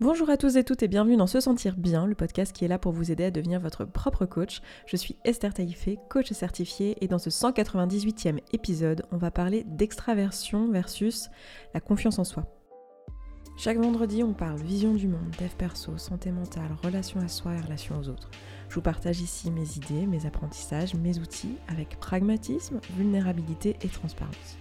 Bonjour à tous et toutes et bienvenue dans Se Sentir Bien, le podcast qui est là pour vous aider à devenir votre propre coach. Je suis Esther Taïfé, coach certifiée, et dans ce 198e épisode, on va parler d'extraversion versus la confiance en soi. Chaque vendredi, on parle vision du monde, dev perso, santé mentale, relation à soi et relation aux autres. Je vous partage ici mes idées, mes apprentissages, mes outils avec pragmatisme, vulnérabilité et transparence.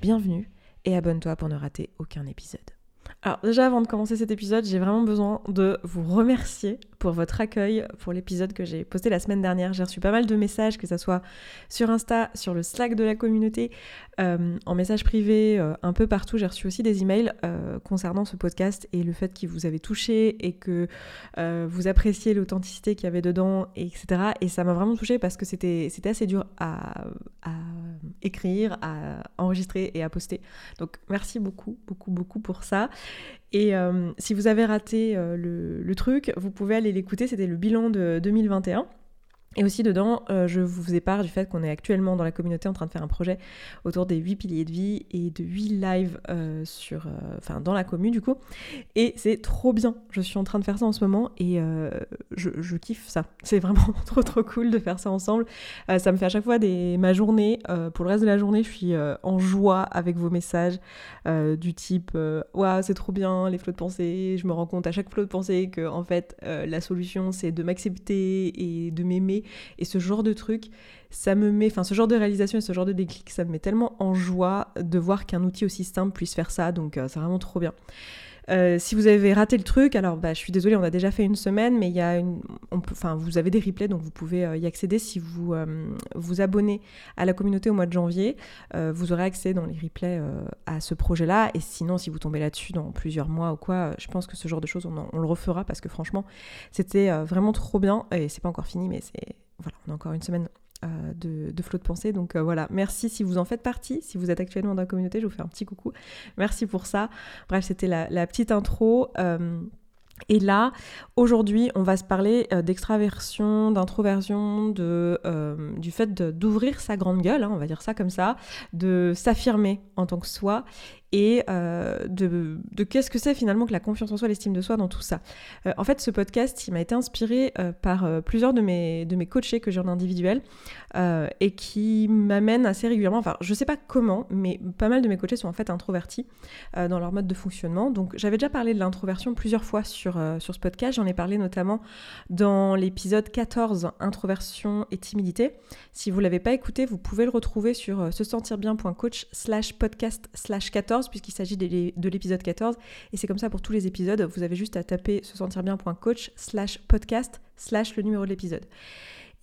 Bienvenue et abonne-toi pour ne rater aucun épisode. Alors déjà avant de commencer cet épisode, j'ai vraiment besoin de vous remercier pour votre accueil pour l'épisode que j'ai posté la semaine dernière. J'ai reçu pas mal de messages, que ce soit sur Insta, sur le Slack de la communauté, euh, en message privé, euh, un peu partout. J'ai reçu aussi des emails euh, concernant ce podcast et le fait qu'il vous avait touché et que vous appréciez l'authenticité qu'il y avait dedans, etc. Et ça m'a vraiment touché parce que c'était assez dur à écrire, à enregistrer et à poster. Donc merci beaucoup, beaucoup, beaucoup pour ça. Et euh, si vous avez raté euh, le, truc, vous pouvez aller l'écouter, c'était le bilan de 2021. Et aussi dedans, euh, je vous faisais part du fait qu'on est actuellement dans la communauté en train de faire un projet autour des 8 piliers de vie et de 8 lives euh, sur, euh, enfin, dans la commune du coup. Et c'est trop bien. Je suis en train de faire ça en ce moment et je, kiffe ça. C'est vraiment trop trop cool de faire ça ensemble. ça me fait à chaque fois des, ma journée. pour le reste de la journée, je suis en joie avec vos messages du type Waouh, c'est trop bien les flots de pensée. Je me rends compte à chaque flot de pensée que en fait la solution c'est de m'accepter et de m'aimer et ce genre de truc, ça me met, enfin ce genre de réalisation et ce genre de déclic, ça me met tellement en joie de voir qu'un outil aussi simple puisse faire ça. Donc euh, c'est vraiment trop bien. Euh, si vous avez raté le truc, alors bah, je suis désolée, on a déjà fait une semaine, mais il y a une, enfin vous avez des replays, donc vous pouvez euh, y accéder si vous vous abonnez à la communauté au mois de janvier. vous aurez accès dans les replays à ce projet-là, et sinon si vous tombez là-dessus dans plusieurs mois ou quoi, je pense que ce genre de choses on, on le refera parce que franchement c'était vraiment trop bien et c'est pas encore fini, mais c'est voilà, on a encore une semaine euh, de, de, flot de pensée. Donc euh, voilà, merci si vous en faites partie. Si vous êtes actuellement dans la communauté, je vous fais un petit coucou. Merci pour ça. Bref, c'était la, petite intro. Euh, et là, aujourd'hui, on va se parler d'extraversion, d'introversion, de, du fait d'ouvrir sa grande gueule, hein, on va dire ça comme ça, de s'affirmer en tant que soi et euh, de, qu'est-ce que c'est finalement que la confiance en soi, l'estime de soi dans tout ça. Euh, en fait, ce podcast, il m'a été inspiré euh, par plusieurs de mes, de mes coachés que j'ai en individuel et qui m'amènent assez régulièrement, enfin, je sais pas comment, mais pas mal de mes coachés sont en fait introvertis dans leur mode de fonctionnement. Donc, j'avais déjà parlé de l'introversion plusieurs fois sur, sur ce podcast. J'en ai parlé notamment dans l'épisode 14, Introversion et timidité. Si vous l'avez pas écouté, vous pouvez le retrouver sur se sentir bien.coach slash podcast slash 14 puisqu'il s'agit de l'épisode 14 et c'est comme ça pour tous les épisodes. Vous avez juste à taper se sentir bien.coach slash podcast slash le numéro de l'épisode.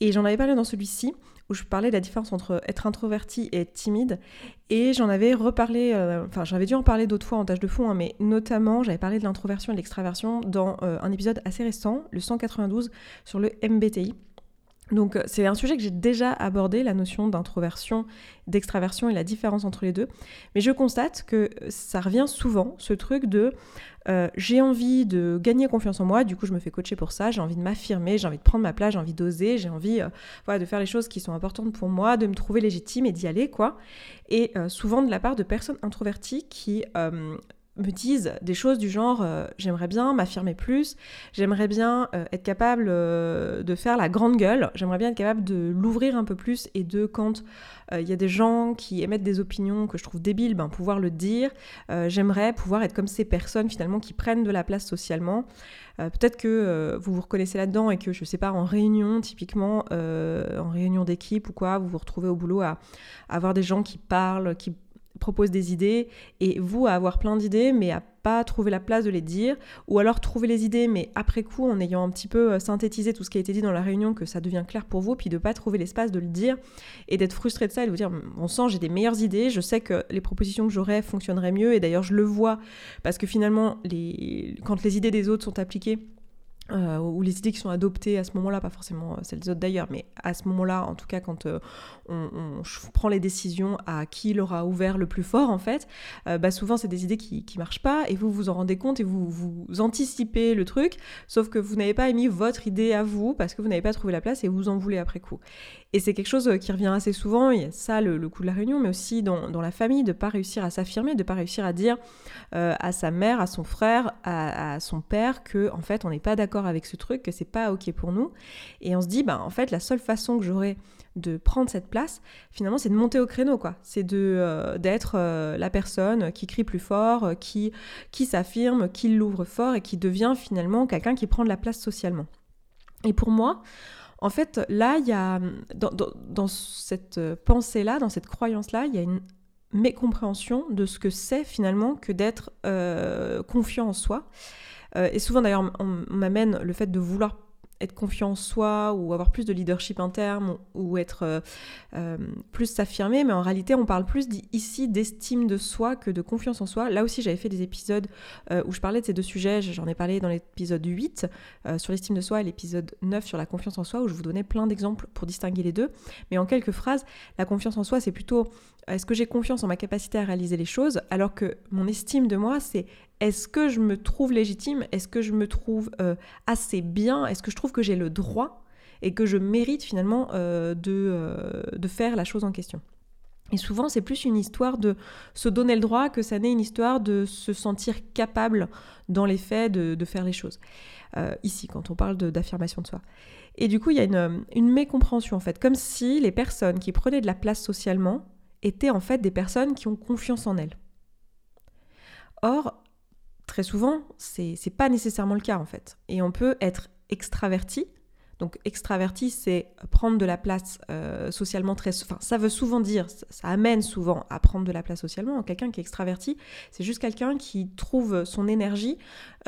Et j'en avais parlé dans celui-ci où je parlais de la différence entre être introverti et être timide. Et j'en avais reparlé, euh, enfin j'avais dû en parler d'autres fois en tâche de fond, hein, mais notamment j'avais parlé de l'introversion et de l'extraversion dans euh, un épisode assez récent, le 192, sur le MBTI. Donc euh, c'est un sujet que j'ai déjà abordé, la notion d'introversion, d'extraversion et la différence entre les deux. Mais je constate que ça revient souvent, ce truc de euh, j'ai envie de gagner confiance en moi, du coup je me fais coacher pour ça, j'ai envie de m'affirmer, j'ai envie de prendre ma place, j'ai envie d'oser, j'ai envie euh, de faire les choses qui sont importantes pour moi, de me trouver légitime et d'y aller, quoi. Et souvent de la part de personnes introverties qui me disent des choses du genre euh, j'aimerais bien m'affirmer plus, j'aimerais bien euh, être capable euh, de faire la grande gueule, j'aimerais bien être capable de l'ouvrir un peu plus et de quand il y a des gens qui émettent des opinions que je trouve débiles, ben, pouvoir le dire. j'aimerais pouvoir être comme ces personnes finalement qui prennent de la place socialement. Peut-être que vous vous reconnaissez là-dedans et que je sais pas en réunion typiquement en réunion d'équipe ou quoi, vous vous retrouvez au boulot à, à avoir des gens qui parlent, qui propose des idées et vous à avoir plein d'idées mais à pas trouver la place de les dire ou alors trouver les idées mais après coup en ayant un petit peu euh, synthétisé tout ce qui a été dit dans la réunion que ça devient clair pour vous puis de pas trouver l'espace de le dire et d'être frustré de ça et de vous dire on sent j'ai des meilleures idées je sais que les propositions que j'aurais fonctionneraient mieux et d'ailleurs je le vois parce que finalement les quand les idées des autres sont appliquées euh, ou les idées qui sont adoptées à ce moment-là, pas forcément euh, celles des autres d'ailleurs, mais à ce moment-là, en tout cas quand euh, on, prend les décisions à qui l'aura ouvert le plus fort en fait, bah souvent c'est des idées qui, qui marchent pas et vous vous en rendez compte et vous, vous anticipez le truc, sauf que vous n'avez pas émis votre idée à vous parce que vous n'avez pas trouvé la place et vous en voulez après coup. Et c'est quelque chose qui revient assez souvent, il y a ça le, coup de la réunion, mais aussi dans, la famille, de ne pas réussir à s'affirmer, de ne pas réussir à dire à sa mère, à son frère, à, son père que en fait on n'est pas d'accord avec ce truc, que c'est pas ok pour nous. Et on se dit, bah en fait la seule façon que j'aurais de prendre cette place, finalement, c'est de monter au créneau, quoi. C'est de euh, d'être euh, la personne qui crie plus fort, euh, qui, qui s'affirme, qui l'ouvre fort et qui devient finalement quelqu'un qui prend de la place socialement. Et pour moi, en fait, là, il y a dans, dans cette pensée-là, dans cette croyance-là, il y a une mécompréhension de ce que c'est finalement que d'être confiant en soi. et souvent d'ailleurs, on m'amène le fait de vouloir être confiant en soi ou avoir plus de leadership interne ou, être euh, euh, plus s'affirmer, mais en réalité on parle plus ici d'estime de soi que de confiance en soi. Là aussi j'avais fait des épisodes euh, où je parlais de ces deux sujets, j'en ai parlé dans l'épisode 8 sur l'estime de soi et l'épisode 9 sur la confiance en soi où je vous donnais plein d'exemples pour distinguer les deux. Mais en quelques phrases, la confiance en soi c'est plutôt est-ce que j'ai confiance en ma capacité à réaliser les choses alors que mon estime de moi c'est est-ce que je me trouve légitime Est-ce que je me trouve euh, assez bien Est-ce que je trouve que j'ai le droit et que je mérite finalement euh, de, euh, de faire la chose en question et souvent, c'est plus une histoire de se donner le droit que ça n'est une histoire de se sentir capable dans les faits de, faire les choses. ici, quand on parle d'affirmation de, soi. Et du coup, il y a une, une, mécompréhension en fait, comme si les personnes qui prenaient de la place socialement étaient en fait des personnes qui ont confiance en elles. Or, très souvent, c'est pas nécessairement le cas en fait. Et on peut être extraverti. Donc extraverti, c'est prendre de la place euh, socialement très... Enfin, ça veut souvent dire, ça, amène souvent à prendre de la place socialement. Quelqu'un qui est extraverti, c'est juste quelqu'un qui trouve son énergie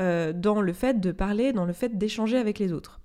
euh, dans le fait de parler, dans le fait d'échanger avec les autres.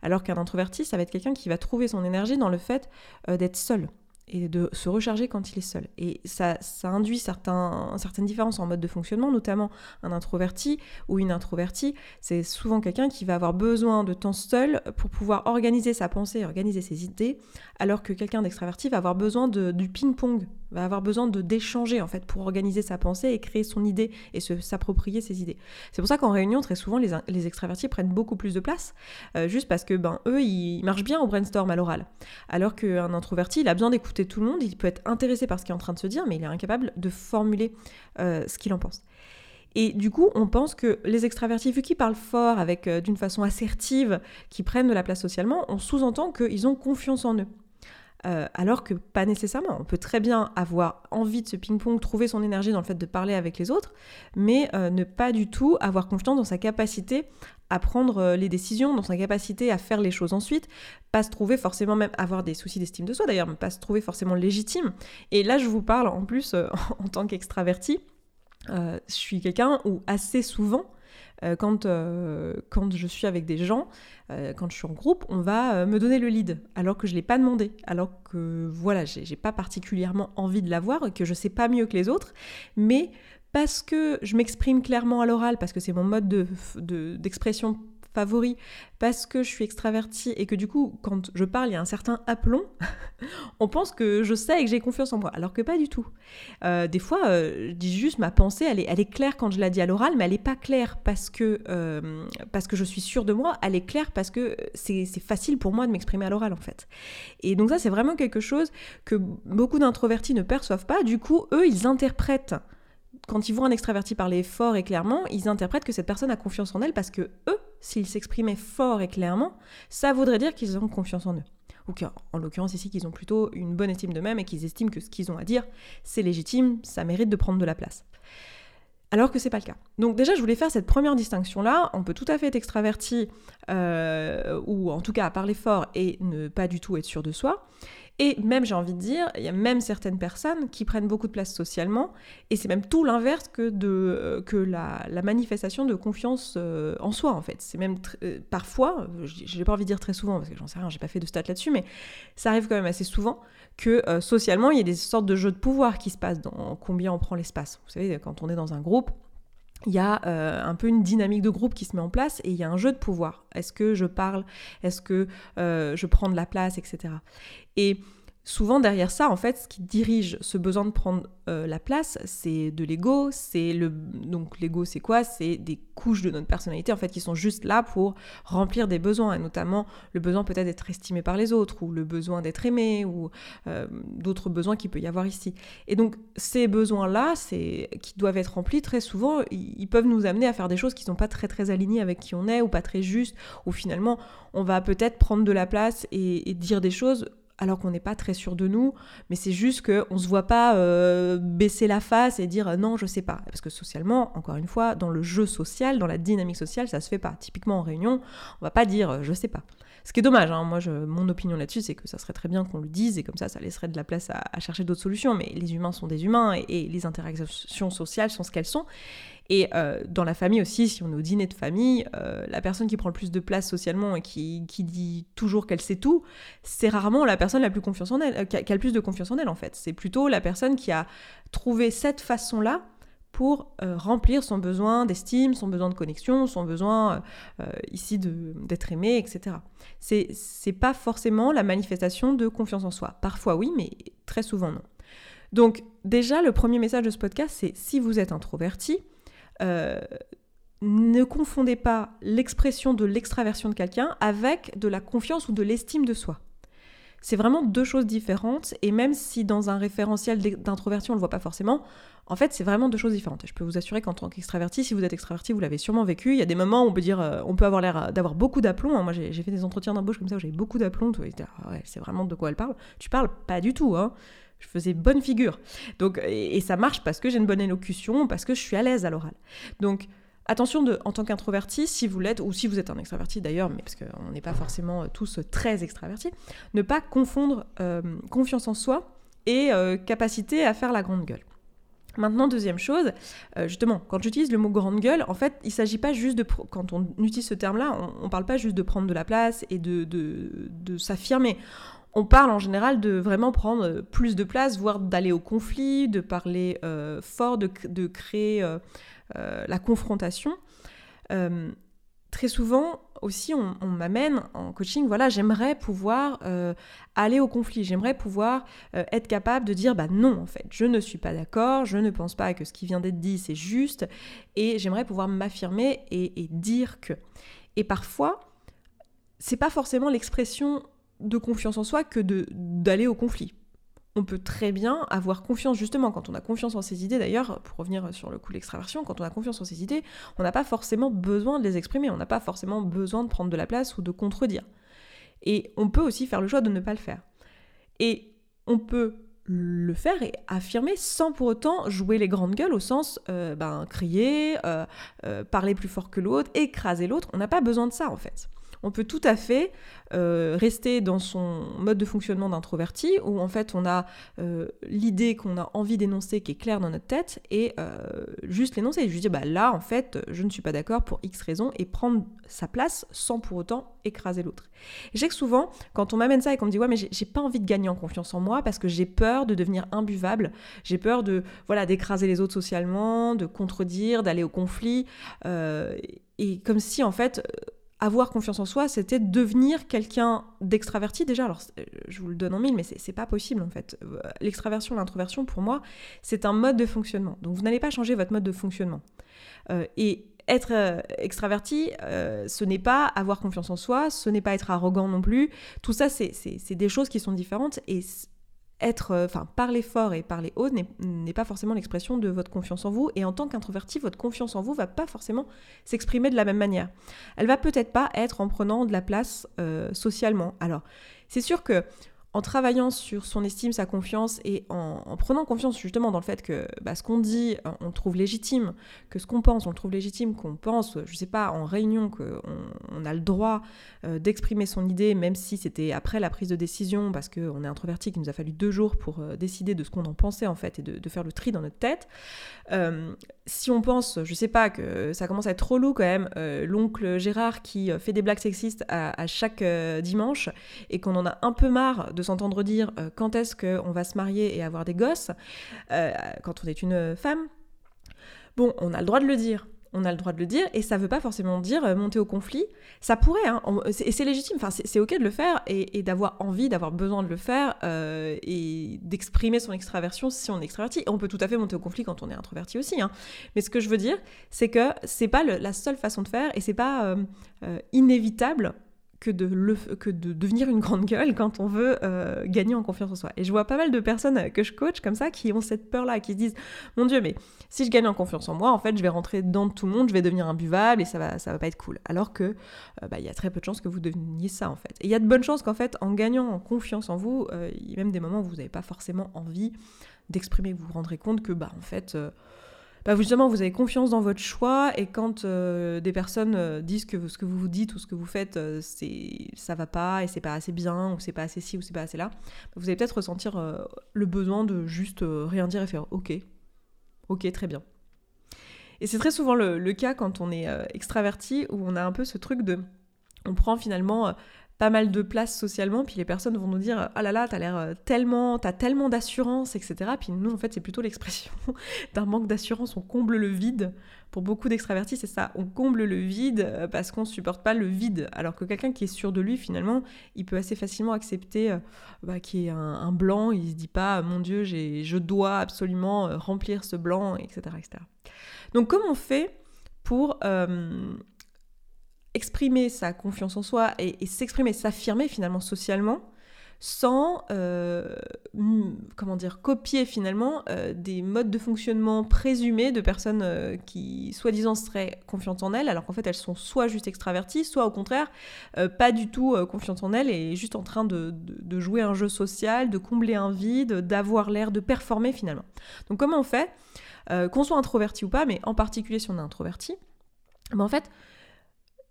Alors qu'un introverti, ça va être quelqu'un qui va trouver son énergie dans le fait euh, d'être seul, et de se recharger quand il est seul. Et ça, ça induit certaines différences en mode de fonctionnement, notamment un introverti ou une introvertie. C'est souvent quelqu'un qui va avoir besoin de temps seul pour pouvoir organiser sa pensée, organiser ses idées, alors que quelqu'un d'extraverti va avoir besoin de, du ping-pong, va avoir besoin de d'échanger en fait pour organiser sa pensée et créer son idée et s'approprier ses idées. C'est pour ça qu'en réunion, très souvent, les, les, extravertis prennent beaucoup plus de place, euh, juste parce que ben, eux, ils marchent bien au brainstorm à l'oral. Alors qu'un introverti, il a besoin d'écouter tout le monde, il peut être intéressé par ce qu'il est en train de se dire, mais il est incapable de formuler euh, ce qu'il en pense. Et du coup, on pense que les extravertis, vu qu'ils parlent fort, avec euh, d'une façon assertive, qui prennent de la place socialement, on sous-entend qu'ils ont confiance en eux. Euh, alors que pas nécessairement. On peut très bien avoir envie de ce ping-pong, trouver son énergie dans le fait de parler avec les autres, mais ne pas du tout avoir confiance dans sa capacité à prendre euh, les décisions, dans sa capacité à faire les choses ensuite, pas se trouver forcément même avoir des soucis d'estime de soi d'ailleurs, mais pas se trouver forcément légitime. Et là, je vous parle en plus euh, en tant qu'extraverti. Euh, je suis quelqu'un où assez souvent, quand, quand je suis avec des gens, quand je suis en groupe, on va me donner le lead, alors que je ne l'ai pas demandé, alors que voilà, j'ai pas particulièrement envie de l'avoir, que je sais pas mieux que les autres, mais parce que je m'exprime clairement à l'oral, parce que c'est mon mode d'expression de, parce que je suis extravertie et que du coup, quand je parle, il y a un certain aplomb, on pense que je sais et que j'ai confiance en moi, alors que pas du tout. Euh, des fois, euh, je dis juste ma pensée, elle est, elle est claire quand je la dis à l'oral, mais elle n'est pas claire parce que, euh, parce que je suis sûre de moi, elle est claire parce que c'est facile pour moi de m'exprimer à l'oral en fait. Et donc ça, c'est vraiment quelque chose que beaucoup d'introvertis ne perçoivent pas. Du coup, eux, ils interprètent quand ils voient un extraverti parler fort et clairement, ils interprètent que cette personne a confiance en elle parce que eux, s'ils s'exprimaient fort et clairement, ça voudrait dire qu'ils ont confiance en eux. Ou qu'en l'occurrence ici, qu'ils ont plutôt une bonne estime d'eux-mêmes et qu'ils estiment que ce qu'ils ont à dire, c'est légitime, ça mérite de prendre de la place. Alors que c'est pas le cas. Donc déjà, je voulais faire cette première distinction-là. On peut tout à fait être extraverti, euh, ou en tout cas parler fort et ne pas du tout être sûr de soi. Et même, j'ai envie de dire, il y a même certaines personnes qui prennent beaucoup de place socialement, et c'est même tout l'inverse que, de, euh, que la, manifestation de confiance euh, en soi, en fait. C'est même euh, parfois, je n'ai pas envie de dire très souvent, parce que j'en sais rien, j'ai pas fait de stats là-dessus, mais ça arrive quand même assez souvent que socialement, il y a des sortes de jeux de pouvoir qui se passent dans combien on prend l'espace. Vous savez, quand on est dans un groupe, il y a un peu une dynamique de groupe qui se met en place et il y a un jeu de pouvoir. Est-ce que je parle? Est-ce que je prends de la place Etc. Et souvent derrière ça, en fait, ce qui dirige ce besoin de prendre euh, la place, c'est de l'ego. C'est le donc l'ego, c'est quoi? C'est des couches de notre personnalité en fait qui sont juste là pour remplir des besoins, et notamment le besoin peut-être d'être estimé par les autres, ou le besoin d'être aimé, ou euh, d'autres besoins qu'il peut y avoir ici. Et donc ces besoins-là, c'est qui doivent être remplis très souvent, ils peuvent nous amener à faire des choses qui sont pas très très alignées avec qui on est, ou pas très justes, ou finalement on va peut-être prendre de la place et dire des choses alors qu'on n'est pas très sûr de nous, mais c'est juste qu'on ne se voit pas euh, baisser la face et dire non, je sais pas. Parce que socialement, encore une fois, dans le jeu social, dans la dynamique sociale, ça se fait pas. Typiquement en réunion, on va pas dire euh, je sais pas. Ce qui est dommage, hein. moi je, mon opinion là-dessus, c'est que ça serait très bien qu'on le dise et comme ça, ça laisserait de la place à, chercher d'autres solutions. Mais les humains sont des humains et les interactions sociales sont ce qu'elles sont. Et euh, dans la famille aussi, si on est au dîner de famille, euh, la personne qui prend le plus de place socialement et qui, dit toujours qu'elle sait tout, c'est rarement la personne la plus confiance en elle, euh, qui, a, le plus de confiance en elle en fait. C'est plutôt la personne qui a trouvé cette façon-là pour remplir son besoin d'estime, son besoin de connexion, son besoin ici d'être aimé, etc. C'est pas forcément la manifestation de confiance en soi. Parfois oui, mais très souvent non. Donc déjà, le premier message de ce podcast, c'est si vous êtes introverti, euh, ne confondez pas l'expression de l'extraversion de quelqu'un avec de la confiance ou de l'estime de soi. C'est vraiment deux choses différentes, et même si dans un référentiel d'introversion on ne le voit pas forcément, en fait c'est vraiment deux choses différentes. Et je peux vous assurer qu'en tant qu'extraverti, si vous êtes extraverti, vous l'avez sûrement vécu. Il y a des moments où on peut dire, euh, on peut avoir l'air d'avoir beaucoup d'aplomb. Hein. Moi j'ai fait des entretiens d'embauche comme ça où j'avais beaucoup d'aplomb. Ah c'est vraiment de quoi elle parle. Tu parles pas du tout, hein je faisais bonne figure. Donc, et, ça marche parce que j'ai une bonne élocution, parce que je suis à l'aise à l'oral. Donc, attention en tant qu'introverti, si vous l'êtes, ou si vous êtes un extraverti d'ailleurs, mais parce qu'on n'est pas forcément euh, tous très extravertis, ne pas confondre euh, confiance en soi et euh, capacité à faire la grande gueule. Maintenant, deuxième chose, justement, quand j'utilise le mot grande gueule, en fait, il ne s'agit pas juste de. Quand on utilise ce terme-là, on ne parle pas juste de prendre de la place et de s'affirmer on parle en général de vraiment prendre plus de place, voire d'aller au conflit, de parler euh, fort, de, créer euh, euh, la confrontation. très souvent aussi, on, m'amène en coaching, voilà, j'aimerais pouvoir aller au conflit, j'aimerais pouvoir être capable de dire, bah non, en fait, je ne suis pas d'accord, je ne pense pas que ce qui vient d'être dit, c'est juste, et j'aimerais pouvoir m'affirmer et, et dire que. Et parfois, c'est pas forcément l'expression de confiance en soi que d'aller au conflit. On peut très bien avoir confiance, justement, quand on a confiance en ses idées, d'ailleurs, pour revenir sur le coup de l'extraversion, quand on a confiance en ses idées, on n'a pas forcément besoin de les exprimer, on n'a pas forcément besoin de prendre de la place ou de contredire. Et on peut aussi faire le choix de ne pas le faire. Et on peut le faire et affirmer sans pour autant jouer les grandes gueules au sens euh, ben, crier, euh, euh, parler plus fort que l'autre, écraser l'autre. On n'a pas besoin de ça en fait on peut tout à fait euh, rester dans son mode de fonctionnement d'introverti, où en fait on a euh, l'idée qu'on a envie d'énoncer qui est claire dans notre tête, et euh, juste l'énoncer, juste dire bah là en fait je ne suis pas d'accord pour X raison, et prendre sa place sans pour autant écraser l'autre. J'ai que souvent, quand on m'amène ça et qu'on me dit ouais mais j'ai pas envie de gagner en confiance en moi parce que j'ai peur de devenir imbuvable, j'ai peur de voilà d'écraser les autres socialement, de contredire, d'aller au conflit, et comme si en fait avoir confiance en soi, c'était devenir quelqu'un d'extraverti déjà. Alors, euh, je vous le donne en mille, mais c'est pas possible en fait. Euh, l'extraversion, l'introversion, pour moi, c'est un mode de fonctionnement. Donc, vous n'allez pas changer votre mode de fonctionnement. Euh, et être extraverti, ce n'est pas avoir confiance en soi, ce n'est pas être arrogant non plus. Tout ça, c'est des choses qui sont différentes et être, euh, enfin, parler fort et parler haut n'est pas forcément l'expression de votre confiance en vous. Et en tant qu'introverti, votre confiance en vous va pas forcément s'exprimer de la même manière. Elle va peut-être pas être en prenant de la place euh, socialement. Alors, c'est sûr que en travaillant sur son estime, sa confiance et en, prenant confiance justement dans le fait que bah, ce qu'on dit, euh, on le trouve légitime, que ce qu'on pense, on le trouve légitime, qu'on pense, je sais pas, en réunion, qu'on on a le droit euh, d'exprimer son idée, même si c'était après la prise de décision, parce qu'on est introverti, qu'il nous a fallu deux jours pour euh, décider de ce qu'on en pensait en fait et de, faire le tri dans notre tête. si on pense, je sais pas, que ça commence à être trop lourd quand même, l'oncle Gérard qui fait des blagues sexistes à, à chaque dimanche et qu'on en a un peu marre de s'entendre dire euh, quand est-ce qu'on va se marier et avoir des gosses, euh, quand on est une femme, bon, on a le droit de le dire. on a le droit de le dire, et ça veut pas forcément dire euh, monter au conflit. Ça pourrait, hein, et c'est légitime, enfin, c'est ok de le faire, et, d'avoir envie, d'avoir besoin de le faire, et d'exprimer son extraversion si on est extraverti. on peut tout à fait monter au conflit quand on est introverti aussi. Hein. Mais ce que je veux dire, c'est que c'est pas la seule façon de faire, et c'est pas inévitable que de, le, que de devenir une grande gueule quand on veut euh, gagner en confiance en soi. Et je vois pas mal de personnes que je coach comme ça qui ont cette peur-là, qui se disent Mon Dieu, mais si je gagne en confiance en moi, en fait, je vais rentrer dans tout le monde, je vais devenir imbuvable et ça va, ça va pas être cool. Alors que euh, bah, il y a très peu de chances que vous deveniez ça en fait. Et il y a de bonnes chances qu'en fait, en gagnant en confiance en vous, euh, il y a même des moments où vous n'avez pas forcément envie d'exprimer, vous vous rendrez compte que bah en fait bah, justement, vous avez confiance dans votre choix et quand euh, des personnes euh, disent que ce que vous vous dites ou ce que vous faites, euh, c'est ça va pas et c'est pas assez bien ou c'est pas assez ci ou c'est pas assez là, vous allez peut-être ressentir le besoin de juste rien dire et faire OK, OK, très bien. Et c'est très souvent le, le, cas quand on est extraverti où on a un peu ce truc de on prend finalement pas mal de place socialement, puis les personnes vont nous dire ah là là, t'as l'air euh, tellement, t'as tellement d'assurance, etc. Puis nous, en fait, c'est plutôt l'expression d'un manque d'assurance. On comble le vide. Pour beaucoup d'extravertis, c'est ça. On comble le vide euh, parce qu'on supporte pas le vide. Alors que quelqu'un qui est sûr de lui, finalement, il peut assez facilement accepter euh, bah, qu'il y ait un, blanc. Il se dit pas mon Dieu, je dois absolument remplir ce blanc, etc., etc. Donc, comment on fait pour exprimer sa confiance en soi et, s'exprimer, s'affirmer finalement socialement sans euh, comment dire copier finalement euh, des modes de fonctionnement présumés de personnes euh, qui soi-disant seraient confiantes en elles alors qu'en fait elles sont soit juste extraverties soit au contraire pas du tout confiantes en elles et juste en train de, jouer un jeu social de combler un vide d'avoir l'air de performer finalement. Donc comment on fait qu'on soit introverti ou pas mais en particulier si on est introverti ben en fait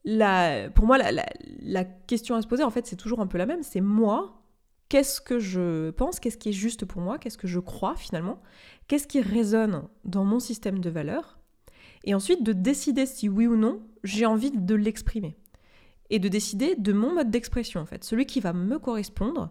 pour moi, la, question à se poser, en fait, c'est toujours un peu la même. C'est moi, qu'est-ce que je pense, qu'est-ce qui est juste pour moi, qu'est-ce que je crois finalement, qu'est-ce qui résonne dans mon système de valeurs, et ensuite de décider si oui ou non j'ai envie de l'exprimer. Et de décider de mon mode d'expression, en fait, celui qui va me correspondre,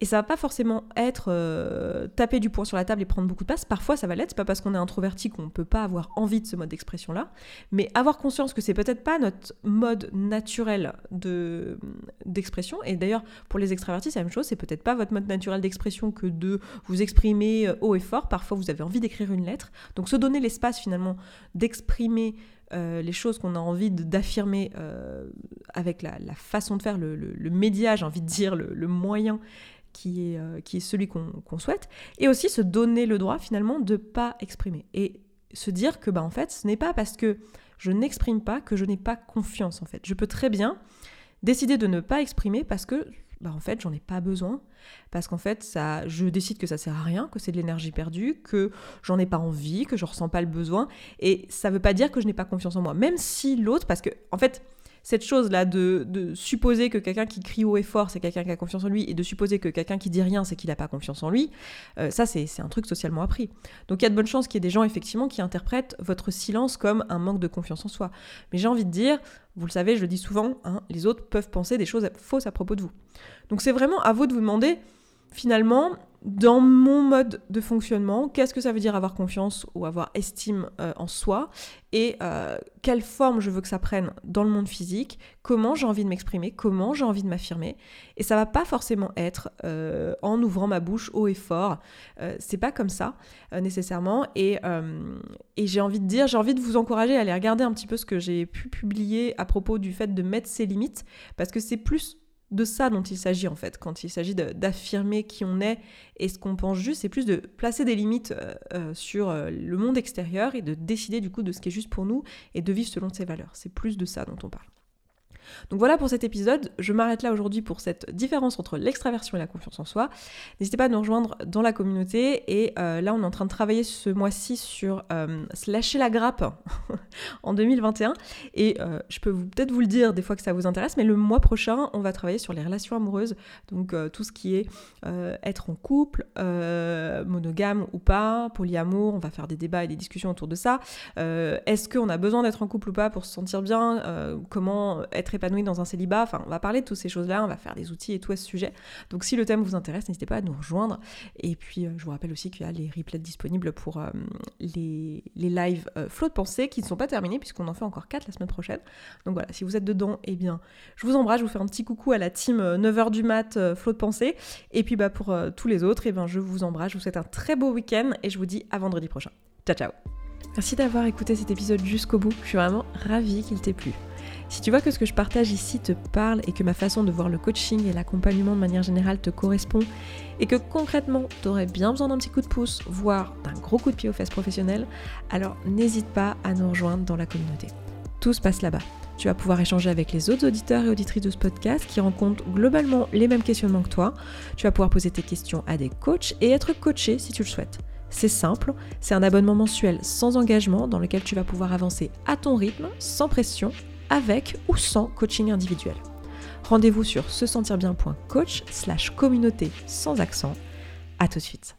et ça va pas forcément être euh, taper du poing sur la table et prendre beaucoup de place. Parfois, ça va l'être. C'est pas parce qu'on est introverti qu'on peut pas avoir envie de ce mode d'expression-là. Mais avoir conscience que c'est peut-être pas notre mode naturel de d'expression. Et d'ailleurs, pour les extravertis, c'est la même chose. C'est peut-être pas votre mode naturel d'expression que de vous exprimer euh, haut et fort. Parfois, vous avez envie d'écrire une lettre. Donc, se donner l'espace finalement d'exprimer euh, les choses qu'on a envie d'affirmer avec la, façon de faire, le, média, j'ai envie de dire, le moyen qui est, euh, qui est celui qu'on souhaite, et aussi se donner le droit finalement de pas exprimer. Et se dire que bah, en fait, ce n'est pas parce que je n'exprime pas que je n'ai pas confiance en fait. Je peux très bien décider de ne pas exprimer parce que bah, en fait, j'en ai pas besoin parce qu'en fait, ça je décide que ça sert à rien, que c'est de l'énergie perdue, que j'en ai pas envie, que je ressens pas le besoin et ça veut pas dire que je n'ai pas confiance en moi, même si l'autre parce que en fait, cette chose-là de, supposer que quelqu'un qui crie haut et fort, c'est quelqu'un qui a confiance en lui, et de supposer que quelqu'un qui dit rien, c'est qu'il n'a pas confiance en lui, euh, ça, c'est un truc socialement appris. Donc il y a de bonnes chances qu'il y ait des gens, effectivement, qui interprètent votre silence comme un manque de confiance en soi. Mais j'ai envie de dire, vous le savez, je le dis souvent, hein, les autres peuvent penser des choses fausses à propos de vous. Donc c'est vraiment à vous de vous demander, finalement, dans mon mode de fonctionnement, qu'est-ce que ça veut dire avoir confiance ou avoir estime euh, en soi et euh, quelle forme je veux que ça prenne dans le monde physique, comment j'ai envie de m'exprimer, comment j'ai envie de m'affirmer. Et ça va pas forcément être euh, en ouvrant ma bouche haut et fort. c'est pas comme ça nécessairement. Et, et j'ai envie de dire, j'ai envie de vous encourager à aller regarder un petit peu ce que j'ai pu publier à propos du fait de mettre ses limites parce que c'est plus de ça dont il s'agit en fait, quand il s'agit d'affirmer qui on est et ce qu'on pense juste, c'est plus de placer des limites euh, euh, sur euh, le monde extérieur et de décider du coup de ce qui est juste pour nous et de vivre selon ses valeurs. C'est plus de ça dont on parle. Donc voilà pour cet épisode, je m'arrête là aujourd'hui pour cette différence entre l'extraversion et la confiance en soi. N'hésitez pas à nous rejoindre dans la communauté. Et euh, là on est en train de travailler ce mois-ci sur euh, se lâcher la grappe en 2021 et euh, je peux peut-être vous le dire des fois que ça vous intéresse mais le mois prochain on va travailler sur les relations amoureuses. Donc tout ce qui est être en couple, monogame ou pas, polyamour, on va faire des débats et des discussions autour de ça. Est-ce qu'on a besoin d'être en couple ou pas pour se sentir bien? Comment être être épanoui dans un célibat. Enfin, on va parler de toutes ces choses-là, on va faire des outils et tout à ce sujet. Donc si le thème vous intéresse, n'hésitez pas à nous rejoindre. Et puis, euh, je vous rappelle aussi qu'il y a les replays disponibles pour euh, les, les lives euh, de pensée qui ne sont pas terminés puisqu'on en fait encore 4 la semaine prochaine. Donc voilà, si vous êtes dedans, eh bien, je vous embrasse, je vous fais un petit coucou à la team 9h du mat flow de pensée. Et puis bah, pour tous les autres, eh bien, je vous embrasse, je vous souhaite un très beau week-end et je vous dis à vendredi prochain. Ciao ciao Merci d'avoir écouté cet épisode jusqu'au bout, je suis vraiment ravie qu'il t'ait plu. Si tu vois que ce que je partage ici te parle et que ma façon de voir le coaching et l'accompagnement de manière générale te correspond et que concrètement tu aurais bien besoin d'un petit coup de pouce, voire d'un gros coup de pied aux fesses professionnelles, alors n'hésite pas à nous rejoindre dans la communauté. Tout se passe là-bas. Tu vas pouvoir échanger avec les autres auditeurs et auditrices de ce podcast qui rencontrent globalement les mêmes questionnements que toi. Tu vas pouvoir poser tes questions à des coachs et être coaché si tu le souhaites. C'est simple, c'est un abonnement mensuel sans engagement dans lequel tu vas pouvoir avancer à ton rythme, sans pression, avec ou sans coaching individuel. Rendez-vous sur se sentir bien.coach slash communauté sans accent. À tout de suite.